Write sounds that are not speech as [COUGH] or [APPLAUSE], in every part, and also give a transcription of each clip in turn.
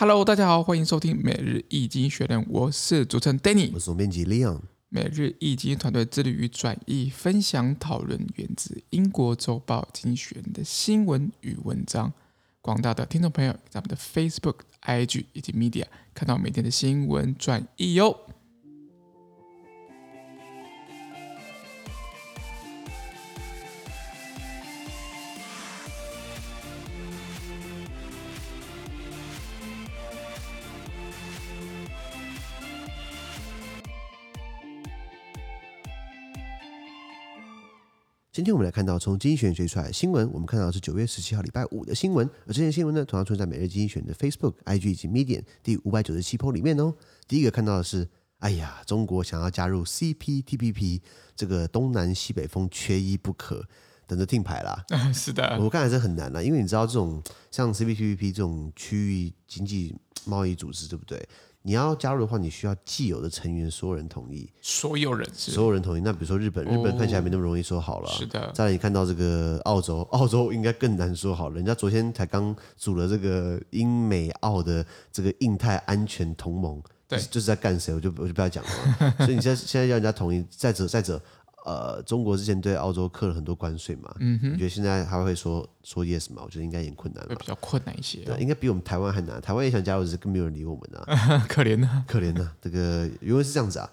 Hello，大家好，欢迎收听每日易经济学人，我是主持人 Danny，我是总编辑 Leon。每日易经团队致力于转译、分享、讨论源自英国周报《经济学人》的新闻与文章。广大的听众朋友，在我们的 Facebook、IG 以及 Media 看到每天的新闻转译哟。今天我们来看到从经济学人学出来的新闻，我们看到的是九月十七号礼拜五的新闻，而这些新闻呢，同样存在每日经济学的 Facebook、IG 以及 Medium 第五百九十七 po 里面哦。第一个看到的是，哎呀，中国想要加入 CPTPP，这个东南西北风缺一不可，等着听牌啦。[LAUGHS] 是的，我看还是很难啦，因为你知道这种像 CPTPP 这种区域经济贸易组织，对不对？你要加入的话，你需要既有的成员所有人同意，所有人是所有人同意。那比如说日本，日本看起来没那么容易说好了。是的。再来，你看到这个澳洲，澳洲应该更难说好了。人家昨天才刚组了这个英美澳的这个印太安全同盟，对，就是在干谁，我就我就不要讲了。所以你现在现在要人家同意，再者再者。呃，中国之前对澳洲课了很多关税嘛，嗯哼，你觉得现在还会说说 yes 吗？我觉得应该有点困难，会比较困难一些，哦。对，应该比我们台湾还难。台湾也想加入，只是更没有人理我们啊，可怜啊，可怜啊。这个原文是这样子啊，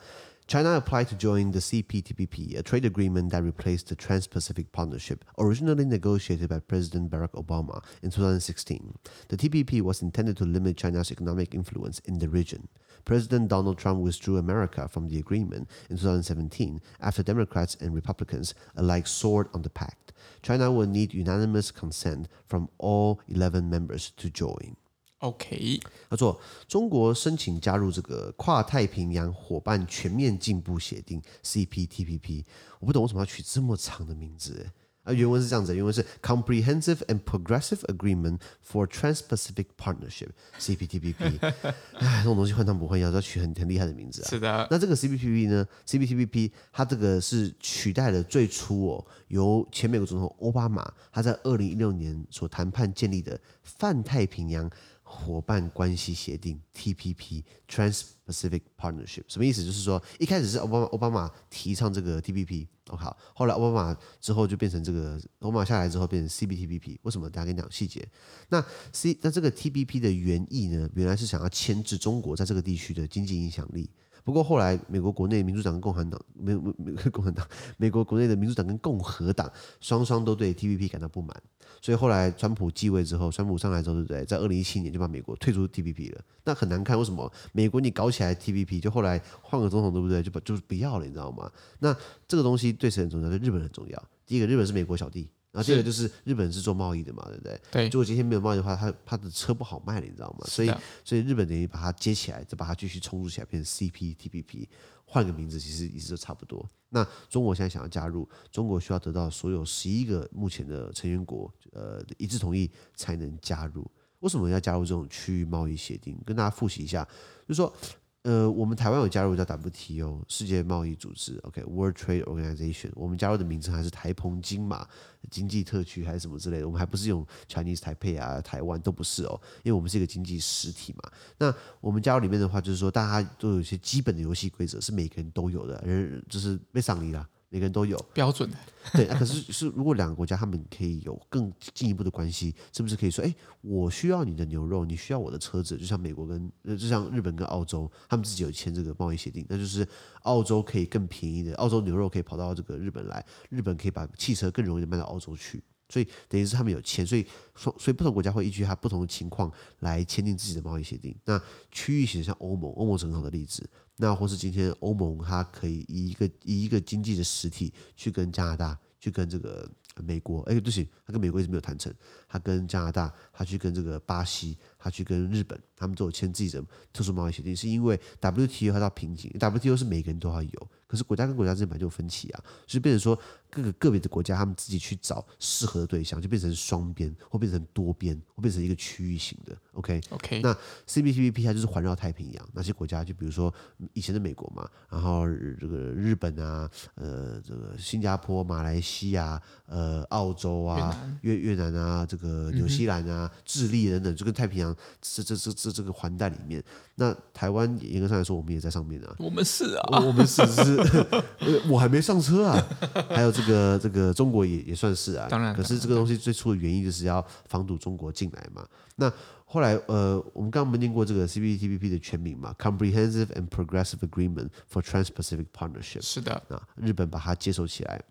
China [LAUGHS] applied to join the CPTPP, a trade agreement that replaced the Trans-Pacific Partnership originally negotiated by President Barack Obama in 2016. The TPP was intended to limit China's economic influence in the region. President Donald Trump withdrew America from the agreement in 2017 after Democrats and Republicans alike soared on the pact. China will need unanimous consent from all 11 members to join. OK，他说中国申请加入这个跨太平洋伙伴全面进步协定 CPTPP，我不懂为什么要取这么长的名字。 啊，原文是这样子，原文是 Comprehensive and Progressive Agreement for Trans-Pacific Partnership（CPTPP）。哎，这种东西换汤不换药，要取很很厉害的名字啊。是的。那这个 CPTPP 呢？CPTPP 它这个是取代了最初哦，由前美国总统奥巴马他在二零一六年所谈判建立的泛太平洋。伙伴关系协定 TPP（Trans-Pacific Partnership） 什么意思？就是说，一开始是奥巴马奥巴马提倡这个 TPP，好，后来奥巴马之后就变成这个，奥巴马下来之后变成 CPTPP。为什么？大家跟你讲细节。那 C 那这个 TBP 的原意呢？原来是想要牵制中国在这个地区的经济影响力。不过后来，美国国内民主党跟共和党，没有美 [LAUGHS] 共和党，美国国内的民主党跟共和党双双都对 TPP 感到不满，所以后来川普继位之后，川普上来之后，对不对？在二零一七年就把美国退出 TPP 了。那很难看，为什么？美国你搞起来 TPP，就后来换个总统，对不对？就把就是不要了，你知道吗？那这个东西对谁很重要？对日本很重要。第一个，日本是美国小弟。然后这个就是日本是做贸易的嘛，对不对？对。如果今天没有贸易的话，他他的车不好卖了，你知道吗？所以所以日本等于把它接起来，再把它继续冲出起来，变成 CPTPP，换个名字，其实意思都差不多。那中国现在想要加入，中国需要得到所有十一个目前的成员国呃一致同意才能加入。为什么要加入这种区域贸易协定？跟大家复习一下，就是说。呃，我们台湾有加入叫 WTO 世界贸易组织，OK，World Trade Organization。我们加入的名称还是台澎金马经济特区还是什么之类的，我们还不是用 Chinese Taipei 啊，台湾都不是哦，因为我们是一个经济实体嘛。那我们加入里面的话，就是说大家都有一些基本的游戏规则，是每个人都有的，人就是被上离了。每个人都有标准的，对啊。可是是如果两个国家他们可以有更进一步的关系，是不是可以说，哎，我需要你的牛肉，你需要我的车子，就像美国跟呃，就像日本跟澳洲，他们自己有签这个贸易协定，那就是澳洲可以更便宜的，澳洲牛肉可以跑到这个日本来，日本可以把汽车更容易的卖到澳洲去，所以等于是他们有签，所以说所以不同国家会依据它不同的情况来签订自己的贸易协定。那区域型像欧盟，欧盟是很好的例子。那或是今天欧盟，它可以以一个以一个经济的实体去跟加拿大，去跟这个美国，哎，对不起，它跟美国一直没有谈成，他跟加拿大，他去跟这个巴西，他去跟日本，他们都有签自己的特殊贸易协定，是因为 WTO 它到瓶颈，WTO 是每个人都要有。可是国家跟国家之间本来就有分歧啊，所以变成说各个个别的国家他们自己去找适合的对象，就变成双边，或变成多边，或变成一个区域型的。OK OK，那 CPTPP 它就是环绕太平洋哪些国家，就比如说以前的美国嘛，然后这个日本啊，呃，这个新加坡、马来西亚、呃，澳洲啊，越越南啊，这这个纽西兰啊、智利等等，就跟太平洋这这这这这个环带里面。那台湾严格上来说，我们也在上面啊。我们是啊，我们是是，[LAUGHS] 我还没上车啊。还有这个这个中国也也算是啊。当然，可是这个东西最初的原因就是要防堵中国进来嘛。那后来呃，我们刚刚没念过这个 CPTPP 的全名嘛，Comprehensive and Progressive Agreement for Trans-Pacific Partnership。是的，啊，日本把它接手起来。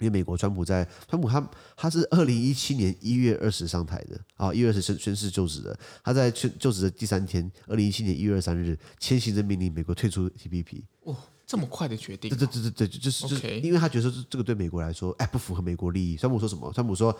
因为美国川普在川普他他是二零一七年一月二十上台的啊，一月二十宣宣誓就职的。他在宣就职的第三天，二零一七年一月二三日签行政命令，美国退出 TPP。哇，这么快的决定？对对对对对，就是就是，因为他觉得这个对美国来说，哎，不符合美国利益。川普说什么？川普说，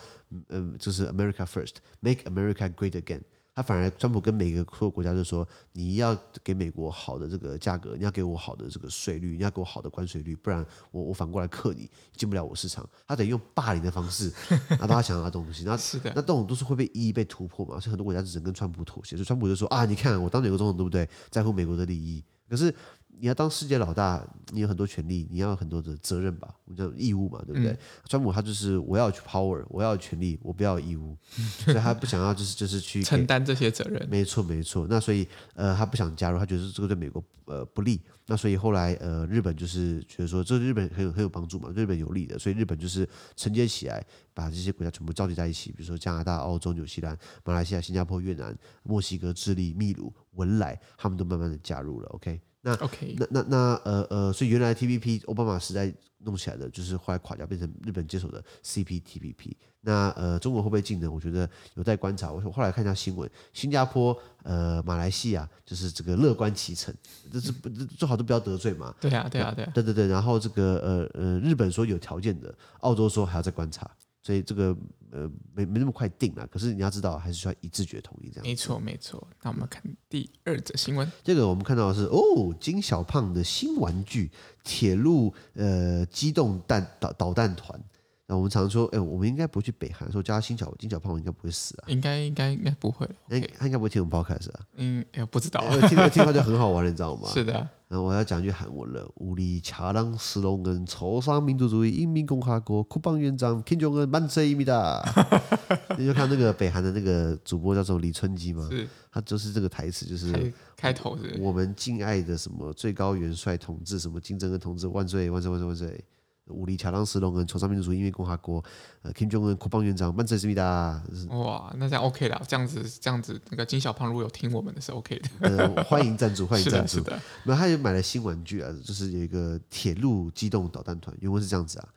嗯，就是 America First，Make America Great Again。他反而，川普跟每个所有国家就说：“你要给美国好的这个价格，你要给我好的这个税率，你要给我好的关税率，不然我我反过来克你，进不了我市场。”他等于用霸凌的方式 [LAUGHS] 拿到他想要的东西。那那这种都是会被一一被突破嘛？所以很多国家只能跟川普妥协。所以川普就说：“啊，你看我当美国总统对不对？在乎美国的利益。”可是。你要当世界老大，你有很多权利，你要有很多的责任吧，我们叫义务嘛，对不对？嗯、川普他就是我要去 power，我要权利，我不要义务，[LAUGHS] 所以他不想要就是就是去承担这些责任。没错没错，那所以呃他不想加入，他觉得这个对美国呃不利。那所以后来呃日本就是觉得说这日本很有很有帮助嘛，对日本有利的，所以日本就是承接起来，把这些国家全部召集在一起，比如说加拿大、澳洲、纽西兰、马来西亚、新加坡、越南、墨西哥、智利、秘鲁、文莱，他们都慢慢的加入了。OK。那 OK，那那那呃呃，所以原来 TPP 奥巴马时代弄起来的，就是后来垮掉，变成日本接手的 CPTPP。那呃，中国会不会进呢？我觉得有待观察。我后来看一下新闻，新加坡、呃，马来西亚就是这个乐观其成，这是不最好都不要得罪嘛。对啊，对啊，对啊。对对对，然后这个呃呃，日本说有条件的，澳洲说还要再观察。所以这个呃没没那么快定了，可是你要知道还是需要一致决同意这样。没错没错，那我们看第二则新闻。这个我们看到的是哦，金小胖的新玩具铁路呃机动弹导导弹团。那我们常说，哎，我们应该不会去北韩，说叫他金小金小胖，我应该不会死啊。应该应该应该不会。他他应该不会听我们 podcast 啊。嗯，哎，不知道。听听话就很好玩，你知道吗？[LAUGHS] 是的。然后我要讲一句韩文了：우리차량스롱은朝鲜民主主义人民共和国国防院长金正恩万岁입니다。[LAUGHS] 你就看那个北韩的那个主播叫做李春基嘛，是他就是这个台词，就是开，开头是我们敬爱的什么最高元帅同志，什么金正恩同志万岁万岁万岁万岁。 武力强当时龙跟崇尚民主主义人民共和国，呃，Kim Jong Un 国防院长万岁思密达。哇，那这样 OK 了，这样子这样子，那个金小胖如果有听我们的是 OK 的。呃，欢迎赞助，欢迎赞助。是的，那他也买了新玩具啊，就是有一个铁路机动导弹团。原文是这样子啊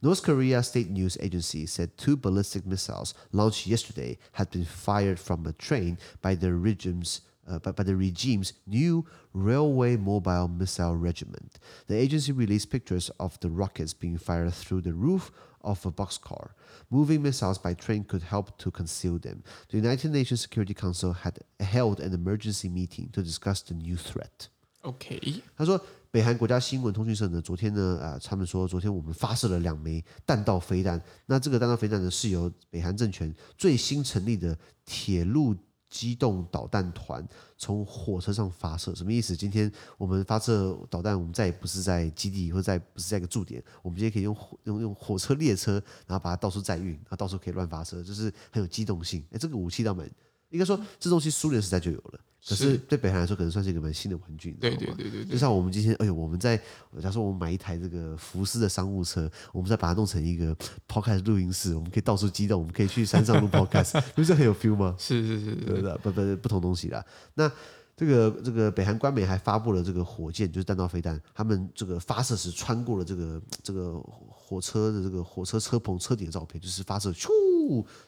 ：North Korea State News Agency said two ballistic missiles launched yesterday had been fired from a train by the regime's uh, by, by the regime's new railway mobile missile regiment. The agency released pictures of the rockets being fired through the roof of a boxcar. Moving missiles by train could help to conceal them. The United Nations Security Council had held an emergency meeting to discuss the new threat. OK，他说，北韩国家新闻通讯社呢，昨天呢，啊，他们说，昨天我们发射了两枚弹道飞弹。那这个弹道飞弹呢，是由北韩政权最新成立的铁路。 机动导弹团从火车上发射，什么意思？今天我们发射导弹，我们再也不是在基地，或者在不是在一个驻点，我们今天可以用用用火车列车，然后把它到处载运，然后到处可以乱发射，就是很有机动性。哎，这个武器倒蛮，应该说这东西苏联时代就有了。可是对北韩来说，可能算是一个蛮新的玩具，对对对对，就像我们今天，哎呦，我们在假如说我们买一台这个福斯的商务车，[LAUGHS] 我们再把它弄成一个 podcast 录音室，我们可以到处机动，我们可以去山上录 [LAUGHS] podcast，不是很有 feel 吗？是是是，对的，不不不同东西啦。那这个这个北韩官媒还发布了这个火箭，就是弹道飞弹，他们这个发射时穿过了这个这个火车的这个火车车棚车顶的照片，就是发射咻。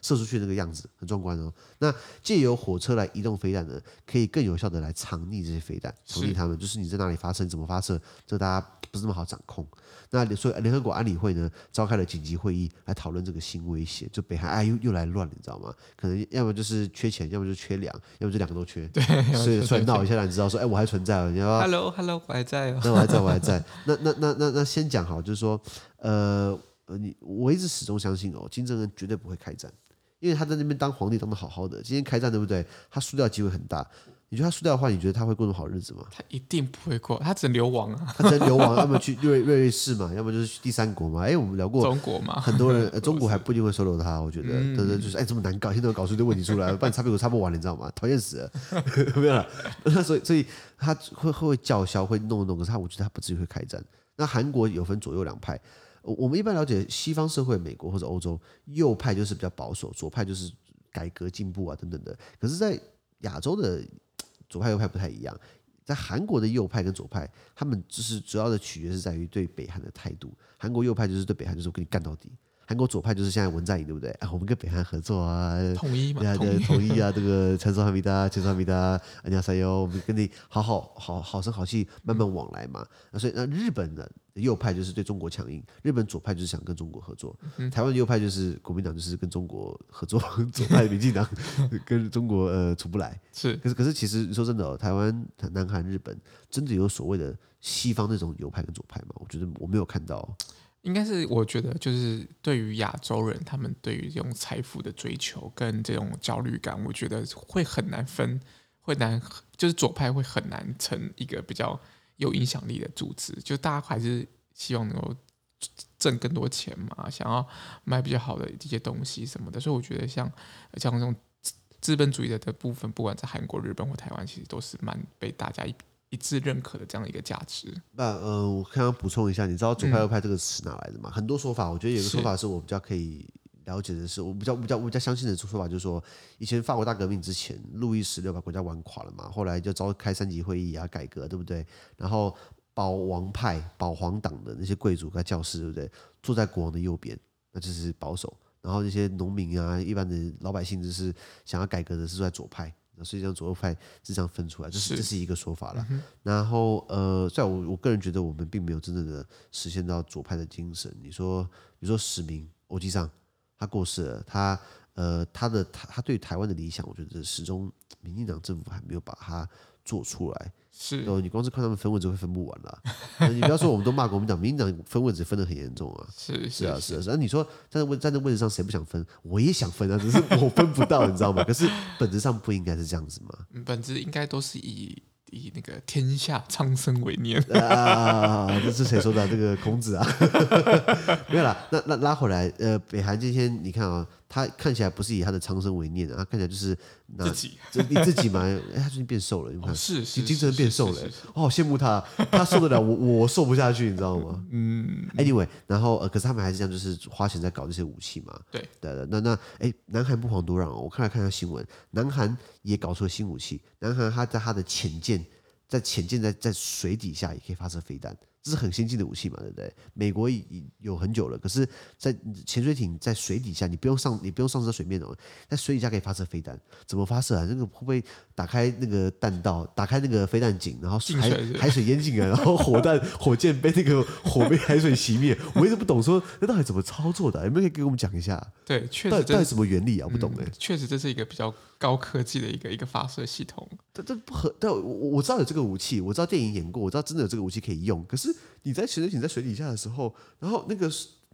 射出去那个样子很壮观哦。那借由火车来移动飞弹呢，可以更有效的来藏匿这些飞弹，藏匿他们。就是你在哪里发射，你怎么发射，这大家不是那么好掌控。那所以联合国安理会呢，召开了紧急会议来讨论这个新威胁。就北韩哎又又来乱了，你知道吗？可能要么就是缺钱，要么就缺粮，要么就两个都缺。对，所以出来闹一下，让你知道说，哎，我还存在哦。你要 Hello Hello，我还在哦。那我还在，我还在。那那那那那先讲好，就是说，呃。你我一直始终相信哦，金正恩绝对不会开战，因为他在那边当皇帝当的好好的。今天开战对不对？他输掉机会很大，你觉得他输掉的话，你觉得他会过什么好日子吗？他一定不会过，他只能流亡啊！他只能流亡，要么去瑞瑞士嘛，要么就是去第三国嘛。哎，我们聊过中国嘛，很多人、[LAUGHS] 呃、中国还不一定会收留他，我觉得，对对、嗯，就是哎，这么难搞，现在搞出一堆问题出来，不然擦屁股擦不完，你知道吗？讨厌死了，[LAUGHS] 没有了。[LAUGHS] 那所以所以他会会叫嚣，会弄弄，可是他我觉得他不至于会开战。那韩国有分左右两派，我我们一般了解西方社会，美国或者欧洲，右派就是比较保守，左派就是改革进步啊等等的。可是，在亚洲的左派右派不太一样，在韩国的右派跟左派，他们就是主要的取决是在于对北韩的态度。韩国右派就是对北韩就是我跟你干到底。韩国左派就是现在文在寅对不对？[LAUGHS] 啊，我们跟北韩合作啊，[LAUGHS] 统一嘛，对啊，统一啊，[LAUGHS] 这个称赞哈密达，称赞哈密达，安尼亚塞哟，我们跟你好好好好声好气，慢慢往来嘛。那所以那日本的右派就是对中国强硬，日本左派就是想跟中国合作。嗯、台湾的右派就是国民党就是跟中国合作，左派民进党跟中国呃处不来。是，可是可是其实说真的哦，台湾、南韩、日本真的有所谓的西方那种右派跟左派吗？我觉得我没有看到。应该是，我觉得就是对于亚洲人，他们对于这种财富的追求跟这种焦虑感，我觉得会很难分，会难，就是左派会很难成一个比较有影响力的组织，就大家还是希望能够挣更多钱嘛，想要买比较好的一些东西什么的，所以我觉得像像这种资本主义的的部分，不管在韩国、日本或台湾，其实都是蛮被大家一。一致认可的这样一个价值。那呃，我刚刚补充一下，你知道左派右派这个词哪来的吗？嗯、很多说法，我觉得有个说法是我比较可以了解的是，是我比较比较我比较相信的说法，就是说，以前法国大革命之前，路易十六把国家玩垮了嘛，后来就召开三级会议啊，改革，对不对？然后保王派、保皇党的那些贵族跟教士，对不对？坐在国王的右边，那就是保守。然后那些农民啊，一般的老百姓，就是想要改革的，是在左派。实际上左右派是这样分出来，这是这是一个说法了。嗯、然后呃，在我我个人觉得，我们并没有真正的实现到左派的精神。你说，比如说史明欧吉桑，他过世了，他呃他的他他对台湾的理想，我觉得始终民进党政府还没有把它做出来。是哦，你光是看他们分位置会分不完了。你不要说我们都骂国民党，民进党分位置分的很严重啊。是是啊是啊。那你说站在位站在那位置上谁不想分？我也想分啊，只是我分不到，你知道吗？可是本质上不应该是这样子吗？本质应该都是以以那个天下苍生为念啊！这是谁说的？这个孔子啊？[LAUGHS] 没有啦。那那拉回来，呃，北韩今天你看啊。他看起来不是以他的苍生为念的，他看起来就是拿自己，你自己嘛？哎，他最近变瘦了，你看，是是，精神变瘦了，我好羡慕他，他受得了，我 [LAUGHS] 我受不下去，你知道吗？嗯，anyway，然后呃，可是他们还是这样，就是花钱在搞这些武器嘛。对对对，那那哎，南韩不遑多让哦，我看来看一下新闻，南韩也搞出了新武器，南韩他在他的潜舰，在潜舰在在水底下也可以发射飞弹。这是很先进的武器嘛，对不对？美国已有很久了，可是，在潜水艇在水底下，你不用上，你不用上升水面哦，在水底下可以发射飞弹，怎么发射啊？那个会不会打开那个弹道，打开那个飞弹井，然后海海水淹进来，然后火弹 [LAUGHS] 火箭被那个火被海水熄灭？我一直不懂，说那到底怎么操作的？有没有可以给我们讲一下？对，确实到底，到底什么原理啊？我不懂哎、嗯。确实，这是一个比较高科技的一个一个发射系统。这这不合，但我我知道有这个武器，我知道电影演过，我知道真的有这个武器可以用，可是你在潜水艇在水底下的时候，然后那个。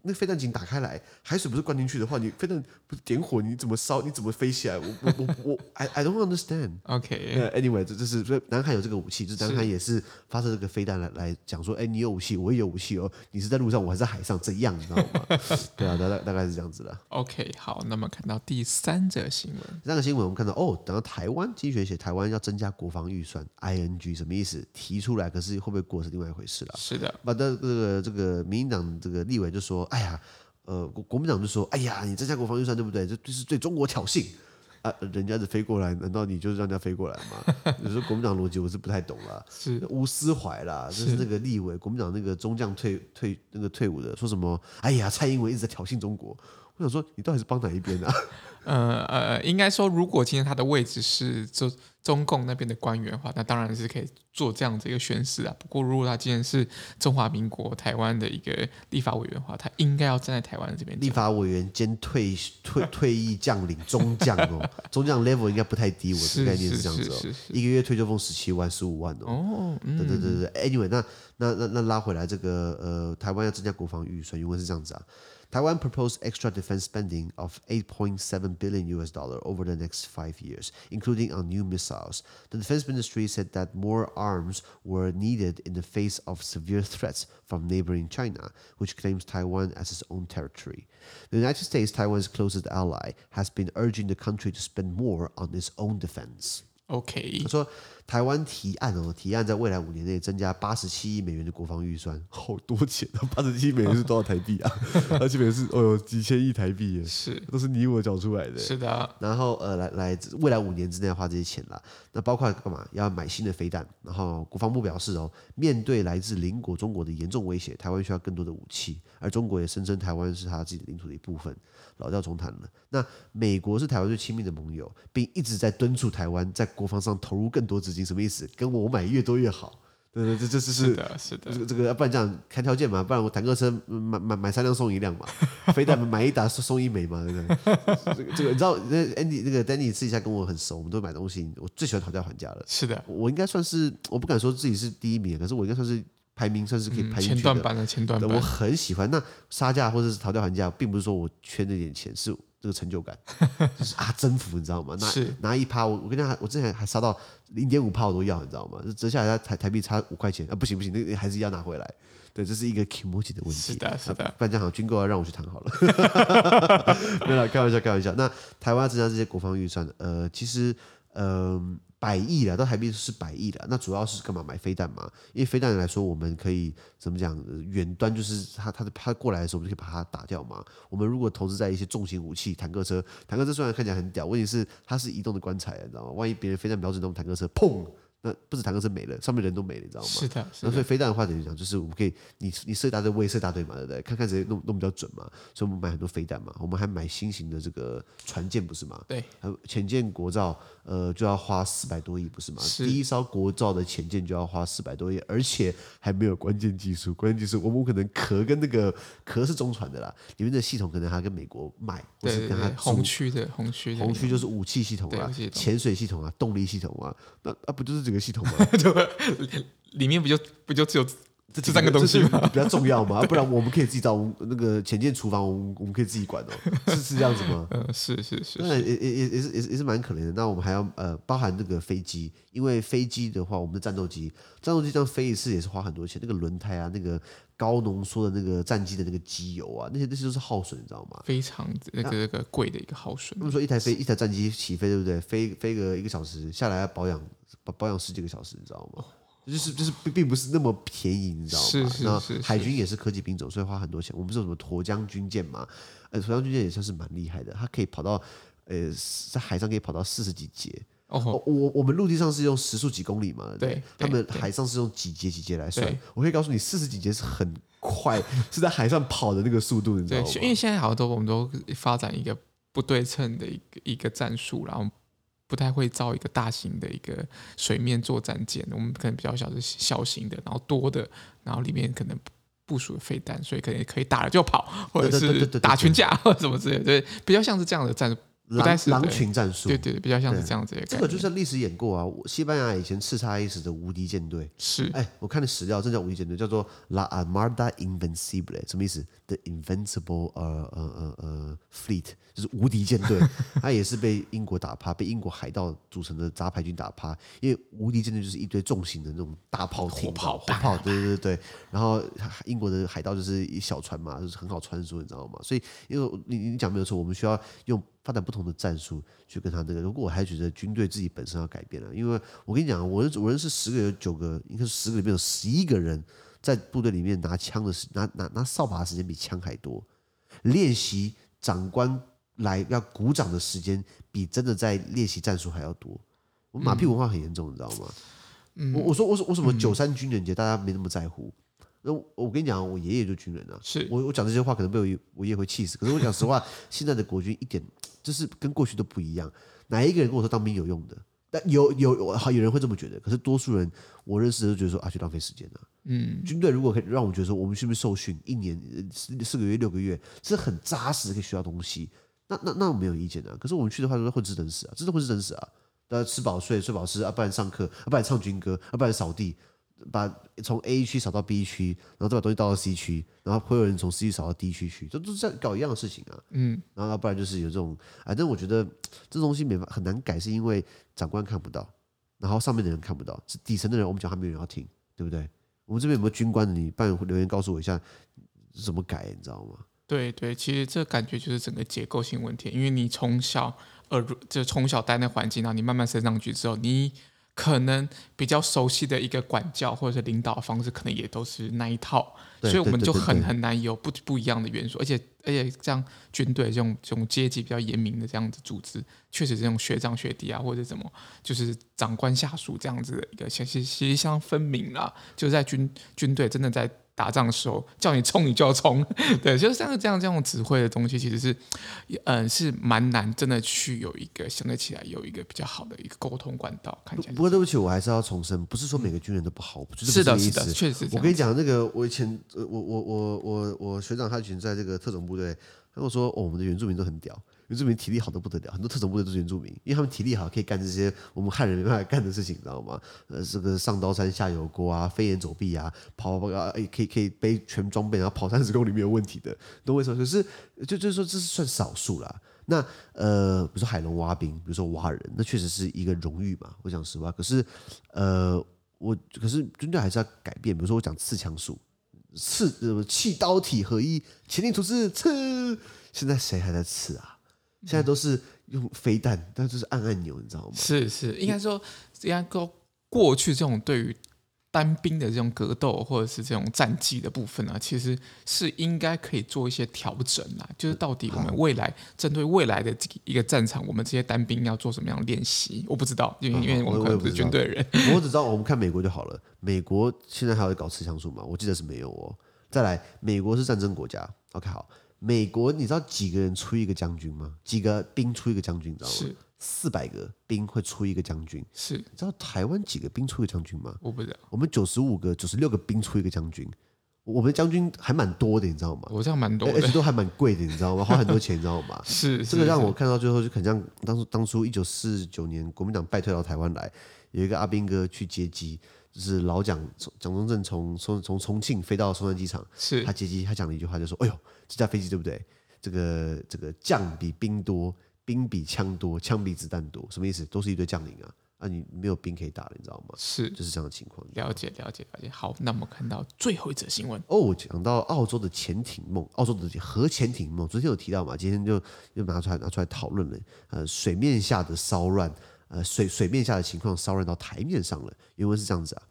那飞弹井打开来，海水不是灌进去的话，你飞弹不是点火，你怎么烧？你怎么飞起来？我我我我，I I don't understand. [LAUGHS] OK，Anyway，这这是所以南海有这个武器，就是南海也是发射这个飞弹来来讲说，哎，你有武器，我也有武器哦，你是在路上，我还在海上，怎样你知道吗？[LAUGHS] 对啊，大概大概是这样子的。OK，好，那么看到第三则新闻，第三个新闻我们看到哦，等到台湾经济学写台湾要增加国防预算，ING 什么意思？提出来，可是会不会过是另外一回事了。是的，把这个这个民进党这个立委就说。哎呀，呃，国国民党就说：“哎呀，你增加国防预算对不对？这就是对中国挑衅啊！人家是飞过来，难道你就是让人家飞过来吗？” [LAUGHS] 你说国民党逻辑我是不太懂了，是吴思怀啦，就是那个立委，国民党那个中将退退那个退伍的，说什么？哎呀，蔡英文一直在挑衅中国。我想说，你到底是帮哪一边啊？[LAUGHS] 呃呃，应该说，如果今天他的位置是就中共那边的官员的话，那当然是可以做这样子一个宣誓啊。不过，如果他今天是中华民国台湾的一个立法委员的话，他应该要站在台湾这边。立法委员兼退退 [LAUGHS] 退役将领中将哦，[LAUGHS] 中将 level 应该不太低，我的概念是这样子哦，一个月退休俸十七万十五万哦。哦，对对对对，Anyway，那那那那拉回来这个呃，台湾要增加国防预算，因为是这样子啊。Taiwan proposed extra defense spending of 8.7 billion US dollar over the next five years, including on new missiles. The defense ministry said that more arms were needed in the face of severe threats from neighboring China, which claims Taiwan as its own territory. The United States, Taiwan's closest ally, has been urging the country to spend more on its own defense. OK，他说台湾提案哦，提案在未来五年内增加八十七亿美元的国防预算，好多钱啊！八十七亿美元是多少台币啊？[LAUGHS] 而且美元是哦哟几千亿台币耶，是都是你我缴出来的。是的，然后呃，来来未来五年之内要花这些钱啦。那包括干嘛？要买新的飞弹。然后国防部表示哦，面对来自邻国中国的严重威胁，台湾需要更多的武器。而中国也声称台湾是他自己的领土的一部分。老调重弹了。那美国是台湾最亲密的盟友，并一直在敦促台湾在国防上投入更多资金。什么意思？跟我买越多越好。[LAUGHS] 对对，这这是是的，是的。这个这个，要不然这样谈条件嘛，不然我坦克车买买买三辆送一辆嘛，[LAUGHS] 飞弹买一打送一枚嘛，对不对？这个这个，你知道那 Andy 那个 Danny 私底下跟我很熟，我们都买东西。我最喜欢讨价还价了。是的，我应该算是，我不敢说自己是第一名，可是我应该算是。排名算是可以排进去的，前段班的前段班，我很喜欢。那杀价或者是讨价还价，并不是说我缺那点钱，是这个成就感，[LAUGHS] 就是啊征服，你知道吗？拿拿一趴，我我跟你讲，我之前还杀到零点五趴我都要，你知道吗？就折下来台台币差五块钱啊，不行不行，那个还是要拿回来。对，这是一个 kimochi 的问题。是的，是的。不然这样好，军购要让我去谈好了。[LAUGHS] 没有啦，开玩笑，开玩笑。那台湾增加这些国防预算，呃，其实，嗯、呃。百亿了，到台币是百亿了。那主要是干嘛？买飞弹嘛。因为飞弹来说，我们可以怎么讲？远端就是他他他过来的时候，我们就可以把它打掉嘛。我们如果投资在一些重型武器，坦克车，坦克车虽然看起来很屌，问题是它是移动的棺材，你知道吗？万一别人飞弹瞄准那种坦克车，砰！那不止坦克车没了，上面人都没了，你知道吗？是的。是的，那所以飞弹的话，等于讲就是我们可以，你你射一大队，我也射大队嘛，对不对？看看谁弄弄比较准嘛。所以我们买很多飞弹嘛，我们还买新型的这个船舰，不是吗？对。还有潜舰国造，呃，就要花四百多亿，不是吗？是。第一艘国造的潜舰就要花四百多亿，而且还没有关键技术。关键技术，我们可能壳跟那个壳是中传的啦，里面的系统可能还要跟美国买，或是跟他红区的红区，红区就是武器系统啊，潜水系统啊，动力系统啊，那啊不就是这个系统吗？[LAUGHS] 里面不就不就只有这这三个东西吗？比较重要嘛，[LAUGHS] 不然我们可以自己找那个前舰厨房，我们我们可以自己管哦，是是这样子吗？[LAUGHS] 嗯，是是是，那也也也也是也是也是蛮可怜的。那我们还要呃包含那个飞机，因为飞机的话，我们的战斗机战斗机这样飞一次也是花很多钱，那个轮胎啊，那个高浓缩的那个战机的那个机油啊，那些那些都是耗损，你知道吗？非常那个那个贵的一个耗损。那么说一台飞一台战机起飞，对不对？飞飞个一个小时下来要保养。保保养十几个小时，你知道吗？就是就是并并不是那么便宜，你知道吗？是是是，是。海军也是科技兵种，所以花很多钱。我们是有什么沱江军舰嘛？呃，沱江军舰也算是蛮厉害的，它可以跑到呃在海上可以跑到四十几节。哦，我我们陆地上是用时速几公里嘛？对，对，他们海上是用几节几节来算。我可以告诉你，四十几节是很快，是在海上跑的那个速度，你知道吗？因为现在好多我们都发展一个不对称的一个一个战术，然后。不太会造一个大型的一个水面作战舰，我们可能比较小是小型的，然后多的，然后里面可能部署飞弹，所以可能可以打了就跑，或者是打群架或者什么之类的，对，比较像是这样的战术。狼狼群战术，对对，比较像是这样子。这个就是历史演过啊，西班牙以前叱咤一时的无敌舰队是。哎，我看的史料，这叫无敌舰队，叫做 La Armada Invencible，什么意思？The Invincible 呃呃呃呃 Fleet，就是无敌舰队。它也是被英国打趴，被英国海盗组成的杂牌军打趴。因为无敌舰队就是一堆重型的那种大炮、火炮、火炮，对对对对。然后英国的海盗就是一小船嘛，就是很好穿梭，你知道吗？所以，因为你你讲没有错，我们需要用。发展不同的战术去跟他那个，如果我还觉得军队自己本身要改变了，因为我跟你讲，我我认识十个有九个，应该是十个里面有十一个人在部队里面拿枪的时拿拿拿扫把的时间比枪还多，练习长官来要鼓掌的时间比真的在练习战术还要多。我们马屁文化很严重，你知道吗？嗯、我我说我说我什么九三军人节大家没那么在乎。那我跟你讲，我爷爷就军人啊，是我我讲这些话可能被我我爷爷会气死。可是我讲实话，[LAUGHS] 现在的国军一点就是跟过去都不一样。哪一个人跟我说当兵有用的？但有有好有人会这么觉得。可是多数人我认识的都觉得说啊，去浪费时间了。嗯，军队如果可以让我觉得说，我们是不是受训一年四四个月六个月是很扎实可以学到东西？那那那我没有意见啊。可是我们去的话都是混吃等死啊，真的混吃等死啊。大家吃饱睡睡饱吃啊，不然上课啊，不然唱军歌啊，不然扫地。把从 A 区扫到 B 区，然后再把东西倒到 C 区，然后会有人从 C 区扫到 D 区去，都都是在搞一样的事情啊。嗯，然后要不然就是有这种，反正我觉得这东西没法很难改，是因为长官看不到，然后上面的人看不到，是底层的人，我们讲还没有人要听，对不对？我们这边有没有军官的？你帮我留言告诉我一下，怎么改？你知道吗？对对，其实这感觉就是整个结构性问题，因为你从小呃，就从小待那环境，然后你慢慢升上去之后，你。可能比较熟悉的一个管教或者是领导的方式，可能也都是那一套，所以我们就很很难有不不一样的元素，而且而且像军队这种这种阶级比较严明的这样子组织，确实这种学长学弟啊，或者怎么就是长官下属这样子的一个其实其实相当分明啦，就在军军队真的在。打仗的时候叫你冲你就要冲，[LAUGHS] 对，就是这样这样这样指挥的东西，其实是，嗯，是蛮难，真的去有一个相对起来有一个比较好的一个沟通管道。看起来，不过对不起，我还是要重申，不是说每个军人都不好，不是，是的，是的，确实。我跟你讲，那个我以前，我我我我我学长他以前在这个特种部队，他跟我说，哦，我们的原住民都很屌。原住民体力好得不得了，很多特种部队都是原住民，因为他们体力好，可以干这些我们汉人没办法干的事情，你知道吗？呃，这个上刀山下油锅啊，飞檐走壁啊，跑跑啊，可以可以背全装备，然后跑三十公里没有问题的，懂我意思吗？可是就就是说这是算少数啦。那呃，比如说海龙挖兵，比如说挖人，那确实是一个荣誉嘛。我讲实话，可是呃，我可是军队还是要改变。比如说我讲刺枪术，刺呃气刀体合一，前进图刺刺，现在谁还在刺啊？现在都是用飞弹，但就是按按钮，你知道吗？是是，应该说，应该说过去这种对于单兵的这种格斗或者是这种战绩的部分啊，其实是应该可以做一些调整啊。就是到底我们未来针对未来的这一个战场，我们这些单兵要做什么样的练习？我不知道，因为因为我们可能不是军队人，[LAUGHS] 我只知道我们看美国就好了。美国现在还有搞持枪术吗？我记得是没有哦。再来，美国是战争国家。OK，好。美国，你知道几个人出一个将军吗？几个兵出一个将军，你知道吗？是四百个兵会出一个将军。是，你知道台湾几个兵出一个将军吗？我不知道。我们九十五个、九十六个兵出一个将军，我们将军还蛮多的，你知道吗？我这样蛮多的，而且都还蛮贵的，你知道吗？花很多钱，你知道吗？[LAUGHS] 是，这个让我看到最后就很像当初当初一九四九年国民党败退到台湾来，有一个阿兵哥去接机。就是老蒋蒋中正从从从重庆飞到松山机场，是他接机，他讲了一句话，就说：“哎呦，这架飞机对不对？这个这个将比兵多，兵比枪多，枪比子弹多，什么意思？都是一堆将领啊，啊，你没有兵可以打了，你知道吗？是，就是这样的情况。了解，了解，了解。好，那我们看到最后一则新闻哦，讲到澳洲的潜艇梦，澳洲的核潜艇梦，昨天有提到嘛？今天就又拿出来拿出来讨论了。呃，水面下的骚乱。呃，水水面下的情况骚乱到台面上了。原文是这样子啊：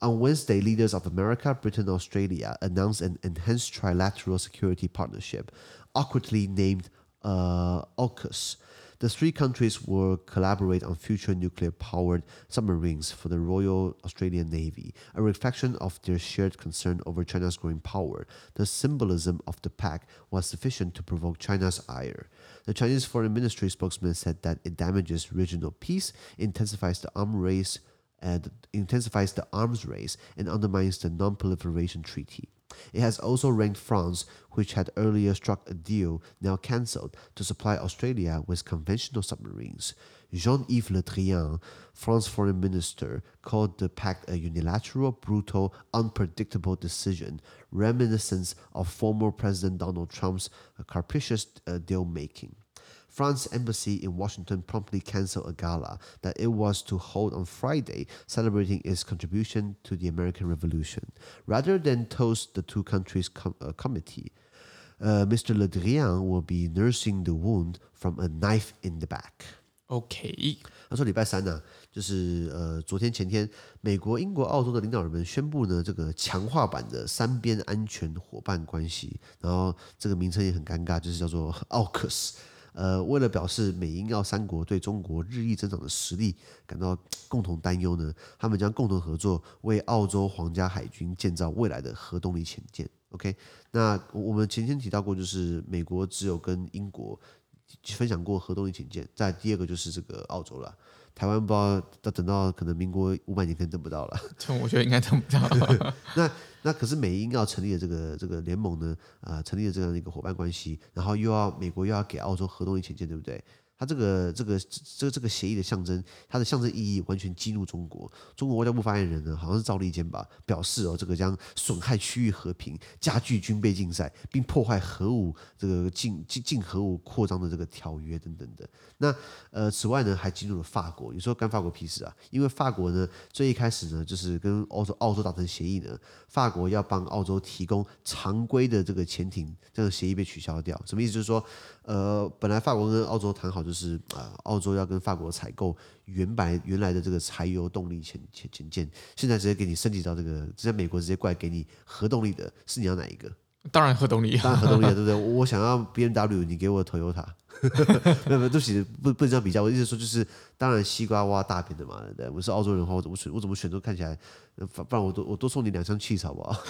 On Wednesday, leaders of America, Britain, and Australia announced an enhanced trilateral security partnership, awkwardly named uh, AUKUS. The three countries will collaborate on future nuclear-powered submarines for the Royal Australian Navy, a reflection of their shared concern over China's growing power. The symbolism of the pact was sufficient to provoke China's ire. The Chinese Foreign Ministry spokesman said that it damages regional peace, intensifies the arms race, and intensifies the arms race, and undermines the Non-Proliferation Treaty. It has also ranked France, which had earlier struck a deal now cancelled to supply Australia with conventional submarines. Jean-Yves Le Drian, France's foreign minister, called the pact a unilateral, brutal, unpredictable decision, reminiscent of former President Donald Trump's capricious uh, deal making. France embassy in Washington promptly canceled a gala that it was to hold on Friday, celebrating its contribution to the American Revolution. Rather than toast the two countries' com- uh, committee, uh, Mr. Le Drian will be nursing the wound from a knife in the back. OK，他说礼拜三呢、啊，就是呃昨天前天，美国、英国、澳洲的领导人们宣布呢，这个强化版的三边安全伙伴关系，然后这个名称也很尴尬，就是叫做 AUKUS。 呃，为了表示美英澳三国对中国日益增长的实力感到共同担忧呢，他们将共同合作，为澳洲皇家海军建造未来的核动力潜舰。OK，那我们前天提到过，就是美国只有跟英国分享过核动力潜舰，再第二个就是这个澳洲了。台湾不知道要等到可能民国五百年，可能等不到了。我觉得应该等不到了。[LAUGHS] 那那可是美英要成立的这个这个联盟呢？啊、呃，成立的这样的一个伙伴关系，然后又要美国又要给澳洲核动力潜舰，对不对？它这个这个这个这个协议的象征，它的象征意义完全激怒中国。中国外交部发言人呢，好像是赵立坚吧，表示哦，这个将损害区域和平、加剧军备竞赛，并破坏核武这个禁禁禁核武扩张的这个条约等等的。那呃，此外呢，还激怒了法国。你说干法国屁事啊？因为法国呢，最一开始呢，就是跟澳洲澳洲达成协议呢，法国要帮澳洲提供常规的这个潜艇，这个协议被取消掉。什么意思？就是说，呃，本来法国跟澳洲谈好，就是啊、呃，澳洲要跟法国采购原白原来的这个柴油动力潜潜潜舰，现在直接给你升级到这个，直接美国直接过来给你核动力的，是你要哪一个？当然核动力，当然核动力，对不对？[LAUGHS] 我想要 BMW，你给我 Toyota。[LAUGHS] 没有没有，对不起，不不能这样比较。我意思说，就是当然西瓜挖大便的嘛，对不对？我是澳洲人的话，我怎么选？我怎么选都看起来，不然我多我多送你两箱气好不好？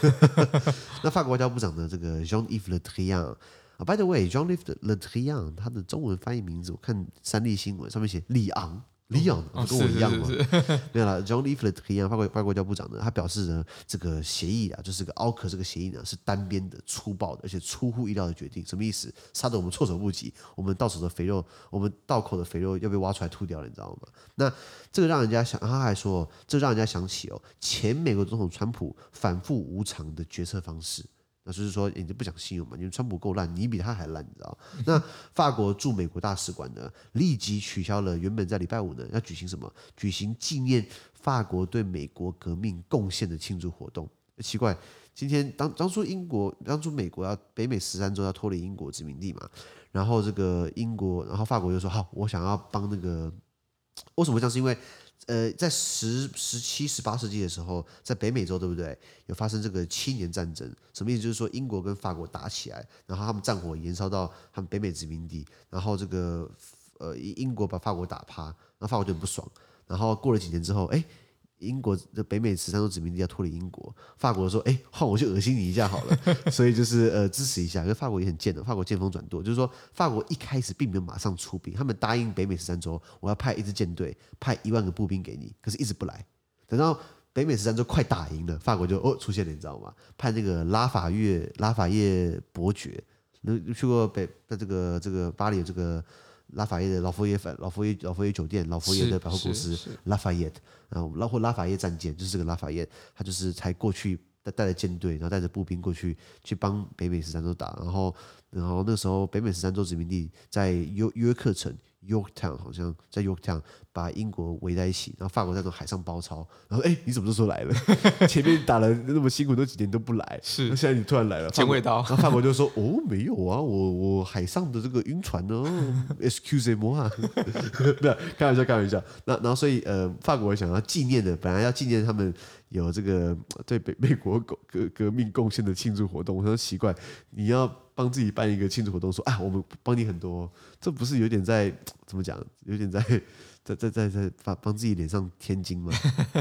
[LAUGHS] 那法国外交部长的这个 Jean-Yves Le Drian 啊，By the way，Jean-Yves Le Drian 他的中文翻译名字，我看三立新闻上面写里昂。李昂跟我一样嘛？[LAUGHS] 没有了，Jean-Yves Le Drian 法国法国外交部长呢，他表示呢，这个协议啊，就是个 AUKUS 这个协议呢，是单边的、粗暴的，而且出乎意料的决定。什么意思？杀得我们措手不及，我们到手的肥肉，我们到口的肥肉要被挖出来吐掉了，你知道吗？那这个让人家想，他还说，这让人家想起哦，前美国总统川普反复无常的决策方式。那就是说，你就不讲信用嘛？因为川普够烂，你比他还烂，你知道？那法国驻美国大使馆呢，立即取消了原本在礼拜五呢要举行什么？举行纪念法国对美国革命贡献的庆祝活动。奇怪，今天当当初英国当初美国要北美十三州要脱离英国殖民地嘛？然后这个英国，然后法国就说好，我想要帮那个，为什么这样？是因为。呃，在十、十七、十八世纪的时候，在北美洲，对不对？有发生这个七年战争，什么意思？就是说英国跟法国打起来，然后他们战火延烧到他们北美殖民地，然后这个呃英国把法国打趴，然后法国就很不爽，然后过了几年之后，哎。英国的北美十三州殖民地要脱离英国，法国说：“哎，换我去恶心你一下好了。” [LAUGHS] 所以就是呃支持一下，因为法国也很贱的，法国见风转舵，就是说法国一开始并没有马上出兵，他们答应北美十三州，我要派一支舰队，派一万个步兵给你，可是一直不来。等到北美十三州快打赢了，法国就哦出现了，你知道吗？派那个拉法叶拉法叶伯爵，那去过北在这个这个巴黎这个。拉法叶的老佛爷老佛爷老佛爷酒店，老佛爷的百货公司，拉法叶，然后拉法叶战舰就是这个拉法叶，他就是才过去带带着舰队，然后带着步兵过去去帮北美十三州打，然后然后那时候北美十三州殖民地在约约克城。Yorktown 好像在 Yorktown 把英国围在一起，然后法国在那种海上包抄，然后哎，你怎么这时候来了？[LAUGHS] 前面打了那么辛苦，都几年都不来，是，那现在你突然来了，捡味道。然后法国就说：“哦，没有啊，我我海上的这个晕船呢，[LAUGHS] Excusez-moi 啊，对，开玩笑，开玩笑。那然后所以呃，法国想要纪念的，本来要纪念他们有这个对北美国 [LAUGHS] 革革革命贡献的庆祝活动，我说奇怪，你要。帮自己办一个庆祝活动，说啊，我们帮你很多，这不是有点在怎么讲？有点在在在在在帮帮自己脸上添金吗？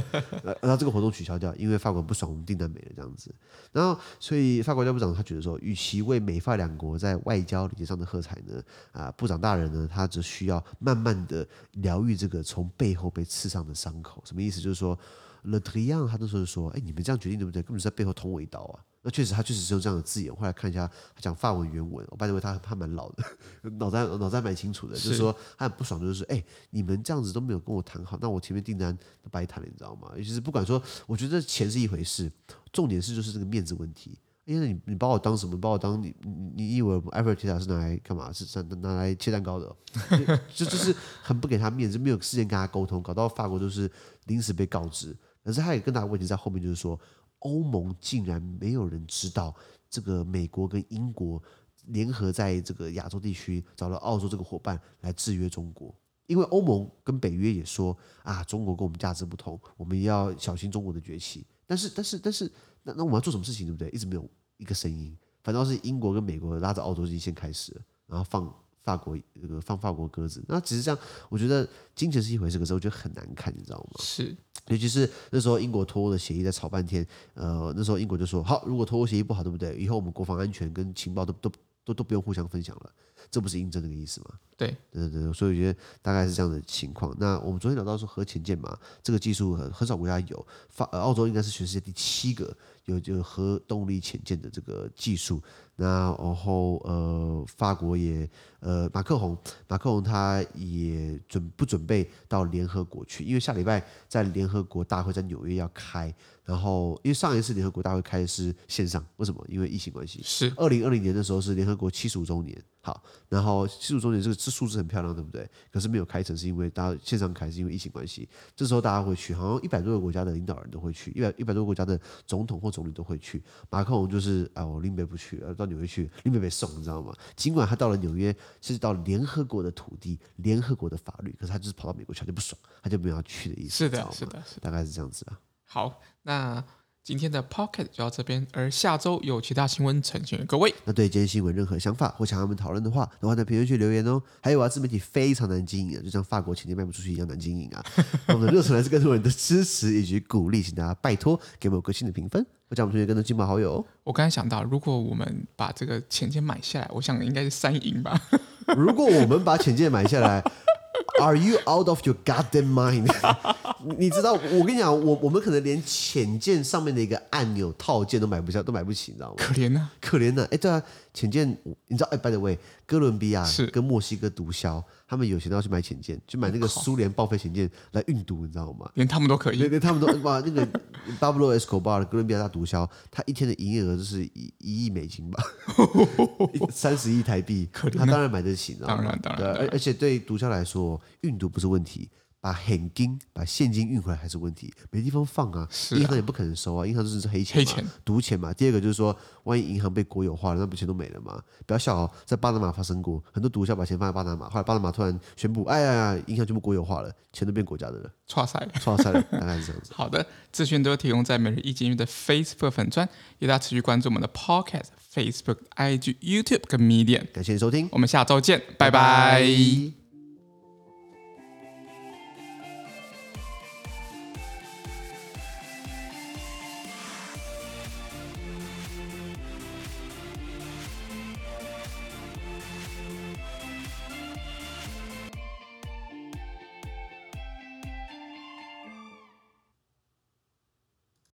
[LAUGHS] 然后这个活动取消掉，因为法国不爽我们订单没了这样子。然后所以法国外交部长他觉得说，与其为美法两国在外交礼节上的喝彩呢，啊，部长大人呢，他只需要慢慢的疗愈这个从背后被刺伤的伤口。什么意思？就是说，Le Drian 他那时候说，哎，你们这样决定对不对？根本是在背后捅我一刀啊！那确实，他确实是用这样的字眼。后来看一下，他讲法文原文，我拜认为他他蛮老的，脑袋脑袋蛮清楚的。是就是说他很不爽，就是说，哎，你们这样子都没有跟我谈好，那我前面订单都白谈了，你知道吗？尤其是不管说，我觉得钱是一回事，重点是就是这个面子问题。因为你你把我当什么？把我当你你你以为埃菲尔铁塔是拿来干嘛？是拿拿来切蛋糕的？[LAUGHS] 就就是很不给他面子，没有事先跟他沟通，搞到法国就是临时被告知。可是他也更大的问题在后面，就是说。欧盟竟然没有人知道，这个美国跟英国联合在这个亚洲地区找了澳洲这个伙伴来制约中国，因为欧盟跟北约也说啊，中国跟我们价值不同，我们要小心中国的崛起。但是，但是，但是，那那我们要做什么事情，对不对？一直没有一个声音，反倒是英国跟美国拉着澳洲先开始，然后放。法国这个放法国鸽子，那只是这样，我觉得金钱是一回事，可是我觉得很难看，你知道吗？是，尤其是那时候英国脱欧的协议在吵半天，呃，那时候英国就说好，如果脱欧协议不好，对不对？以后我们国防安全跟情报都都都都不用互相分享了。这不是印证这个意思吗？对，对对对，所以我觉得大概是这样的情况。那我们昨天聊到说核潜舰嘛，这个技术很很少国家有，法呃澳洲应该是全世界第七个有就核动力潜舰的这个技术。那然后呃，法国也呃，马克宏马克宏他也准不准备到联合国去？因为下礼拜在联合国大会在纽约要开。然后，因为上一次联合国大会开的是线上，为什么？因为疫情关系。是二零二零年的时候是联合国七十五周年，好，然后七十五周年这个这数字很漂亮，对不对？可是没有开成，是因为大家线上开，是因为疫情关系。这时候大家会去，好像一百多个国家的领导人都会去，一百一百多个国家的总统或总理都会去。马克龙就是啊，我林北不去，到纽约去，林北被送，你知道吗？尽管他到了纽约是到了联合国的土地、联合国的法律，可是他就是跑到美国去，他就不爽，他就没有要去的意思。是的，是的，是的，大概是这样子啊。好，那。今天的 Pocket 就到这边，而下周有其他新闻呈现给各位。那对今天新闻任何想法或想要我们讨论的话，都欢迎在评论区留言哦。还有啊，自媒体非常难经营啊，就像法国潜艇卖不出去一样难经营啊。[LAUGHS] 我们的热忱来自更多人的支持以及鼓励，请大家拜托给我们个新的评分，或将我们同学跟着金马好友哦。我刚才想到，如果我们把这个浅见买下来，我想应该是三赢吧。如果我们把浅见买下来，Are you out of your goddamn mind？[LAUGHS] 你知道，我跟你讲，我我们可能连浅见上面的一个按钮套件都买不下，都买不起，你知道吗？可怜啊，可怜啊！哎，对啊，潜舰，你知道？哎，by the way，哥伦比亚跟墨西哥毒枭。他们有钱都要去买潜舰，去买那个苏联报废潜舰来运毒，你知道吗？连他们都可以，连连他们都哇，那个 [LAUGHS] Pablo Escobar 哥伦比亚大毒枭，他一天的营业额就是一一亿美金吧，[LAUGHS] 三十亿台币，他当然买得起，当然当然，而而且对毒枭来说，运毒不是问题。把现金把现金运回来还是问题，没地方放啊，啊银行也不可能收啊，银行就是黑钱、黑钱、毒钱嘛。第二个就是说，万一银行被国有化了，那不钱都没了吗？不要笑哦，在巴拿马发生过很多毒枭把钱放在巴拿马，后来巴拿马突然宣布，哎呀呀，银行全部国有化了，钱都变国家的了，剉赛，剉赛了，大概是这样子。[LAUGHS] 好的，资讯都提供在每日一经济的 Facebook 粉专，也大家持续关注我们的 Podcast、Facebook、IG、YouTube 跟 Medium。感谢你收听，我们下周见，拜拜。拜拜。